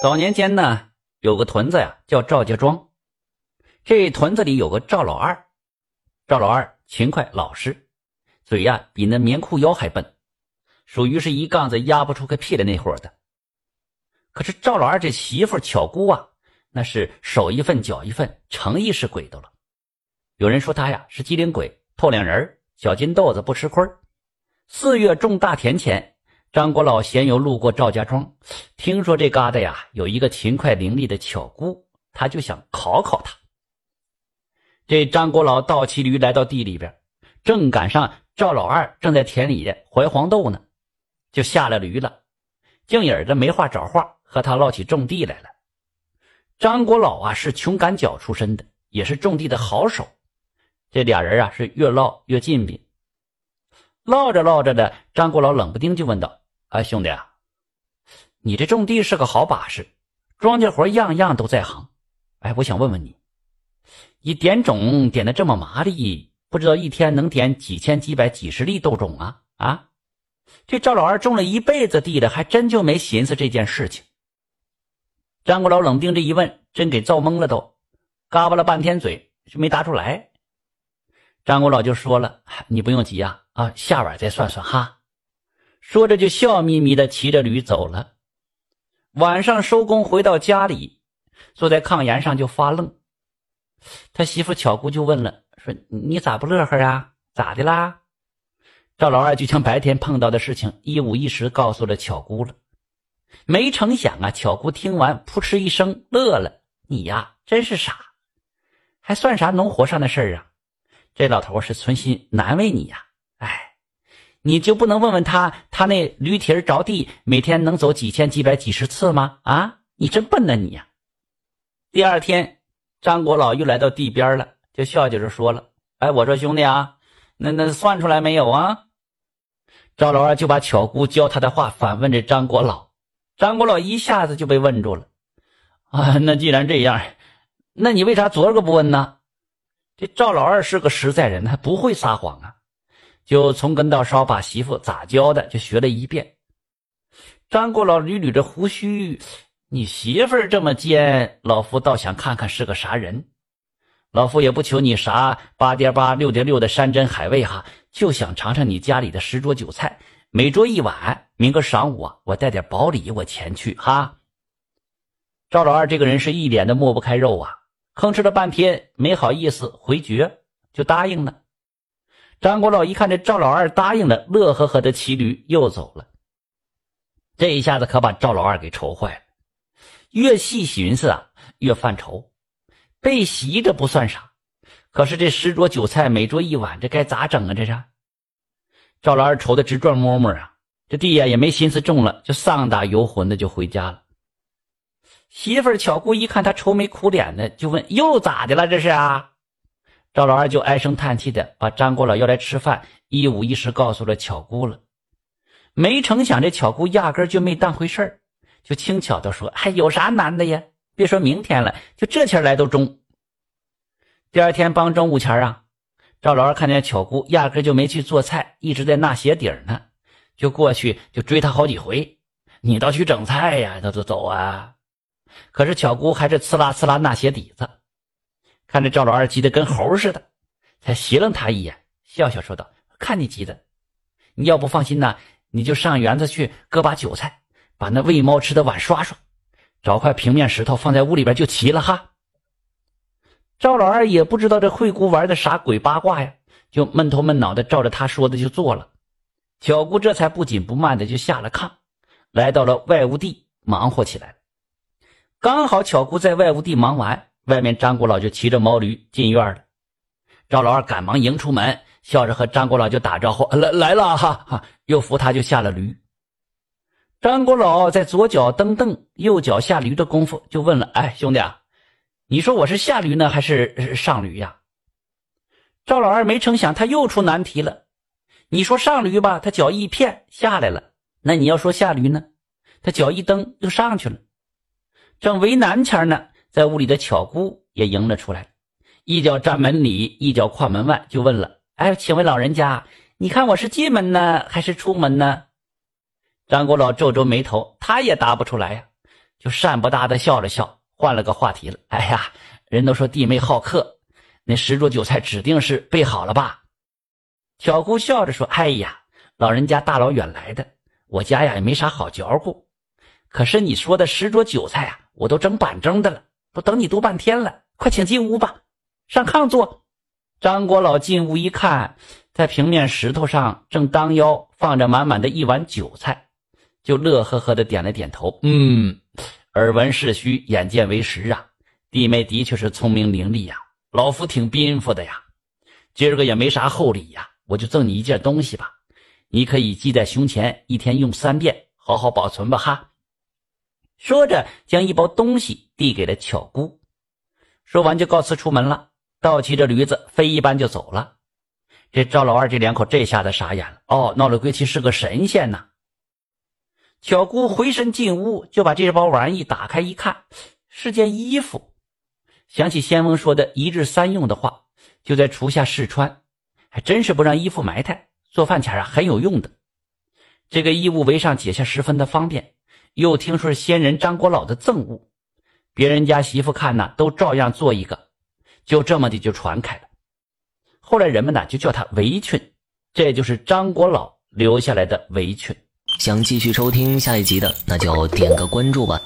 早年间呢，有个屯子呀，叫赵家庄。这屯子里有个赵老二，赵老二勤快老实，嘴呀比那棉裤腰还笨，属于是一杠子压不出个屁的那伙的。可是赵老二这媳妇巧姑啊，那是手一份脚一份，诚意是鬼都了。有人说他呀是机灵鬼、透亮人、小金豆子不吃亏。四月种大田前。张国老闲游路过赵家庄，听说这疙瘩呀有一个勤快伶俐的巧姑，他就想考考他。这张国老倒骑驴来到地里边，正赶上赵老二正在田里怀黄豆呢，就下了驴了，净影的没话找话，和他唠起种地来了。张国老啊是穷赶脚出身的，也是种地的好手，这俩人啊是越唠越近宾。唠着唠着的，张国老冷不丁就问道：“哎，兄弟啊，你这种地是个好把式，庄稼活样样都在行。哎，我想问问你，你点种点的这么麻利，不知道一天能点几千、几百、几十粒豆种啊？啊？这赵老二种了一辈子地了，还真就没寻思这件事情。”张国老冷不丁这一问，真给造懵了，都嘎巴了半天嘴，就没答出来。张国老就说了：“你不用急啊。”啊，下晚再算算哈。说着就笑眯眯的骑着驴走了。晚上收工回到家里，坐在炕沿上就发愣。他媳妇巧姑就问了，说：“你咋不乐呵啊？咋的啦？”赵老二就将白天碰到的事情一五一十告诉了巧姑了。没成想啊，巧姑听完扑哧一声乐了：“你呀，真是傻，还算啥农活上的事儿啊？这老头是存心难为你呀。”哎，你就不能问问他，他那驴蹄着地，每天能走几千、几百、几十次吗？啊，你真笨呐你呀！第二天，张国老又来到地边了，就笑着说了：“哎，我说兄弟啊，那那算出来没有啊？”赵老二就把巧姑教他的话反问这张国老，张国老一下子就被问住了。啊，那既然这样，那你为啥昨儿个不问呢？这赵老二是个实在人，他不会撒谎啊。就从根到梢把媳妇咋教的就学了一遍。张国老捋捋着胡须，你媳妇这么尖，老夫倒想看看是个啥人。老夫也不求你啥八点八六点六的山珍海味哈，就想尝尝你家里的十桌酒菜，每桌一碗。明个晌午啊，我带点薄礼我前去哈。赵老二这个人是一脸的抹不开肉啊，吭哧了半天没好意思回绝，就答应了。张国老一看这赵老二答应了，乐呵呵的骑驴又走了。这一下子可把赵老二给愁坏了，越细寻思啊，越犯愁。被袭这不算啥，可是这十桌酒菜每桌一碗，这该咋整啊？这是赵老二愁的直转摸摸啊！这地呀也没心思种了，就丧打游魂的就回家了。媳妇巧姑一看他愁眉苦脸的，就问：“又咋的了？这是啊？”赵老二就唉声叹气的把张国老要来吃饭一五一十告诉了巧姑了，没成想这巧姑压根就没当回事儿，就轻巧的说：“还有啥难的呀？别说明天了，就这前来都中。”第二天帮中午前啊，赵老二看见巧姑压根就没去做菜，一直在纳鞋底呢，就过去就追他好几回：“你倒去整菜呀，走走走啊！”可是巧姑还是呲啦呲啦纳鞋底子。看着赵老二急得跟猴似的，才斜楞他一眼，笑笑说道：“看你急的，你要不放心呐，你就上园子去割把韭菜，把那喂猫吃的碗刷刷，找块平面石头放在屋里边就齐了哈。”赵老二也不知道这惠姑玩的啥鬼八卦呀，就闷头闷脑的照着他说的就做了。巧姑这才不紧不慢的就下了炕，来到了外屋地忙活起来了。刚好巧姑在外屋地忙完。外面张国老就骑着毛驴进院了，赵老二赶忙迎出门，笑着和张国老就打招呼：“来来了哈！”哈，又扶他就下了驴。张国老在左脚蹬蹬，右脚下驴的功夫，就问了：“哎，兄弟啊，你说我是下驴呢，还是上驴呀？”赵老二没成想，他又出难题了。你说上驴吧，他脚一骗下来了；那你要说下驴呢，他脚一蹬又上去了。正为难前呢。在屋里的巧姑也迎了出来，一脚站门里，一脚跨门外，就问了：“哎，请问老人家，你看我是进门呢，还是出门呢？”张国老皱皱眉头，他也答不出来呀。就善不搭的笑了笑，换了个话题了。哎呀，人都说弟妹好客，那十桌酒菜指定是备好了吧？巧姑笑着说：“哎呀，老人家大老远来的，我家呀也没啥好嚼乎。可是你说的十桌酒菜啊，我都整板正的了，都等你读半天了。快请进屋吧，上炕坐。”张国老进屋一看，在平面石头上正当腰放着满满的一碗酒菜，就乐呵呵的点了点头：“嗯，耳闻是虚，眼见为实啊！弟妹的确是聪明伶俐呀，老夫挺宾服的呀。今儿个也没啥厚礼呀，我就赠你一件东西吧，你可以系在胸前，一天用三遍，好好保存吧哈。”说着，将一包东西递给了巧姑，说完就告辞出门了。倒骑着驴子飞一般就走了，这赵老二这两口这下子傻眼了。哦，闹了归期是个神仙呐！巧姑回身进屋，就把这包玩意打开一看，是件衣服。想起仙翁说的一日三用的话，就在厨下试穿，还真是不让衣服埋汰，做饭前啊很有用的。这个衣物围上解下十分的方便，又听说仙人张国老的赠物，别人家媳妇看呢都照样做一个。就这么的就传开了，后来人们呢就叫他围裙，这就是张国老留下来的围裙。想继续收听下一集的，那就点个关注吧。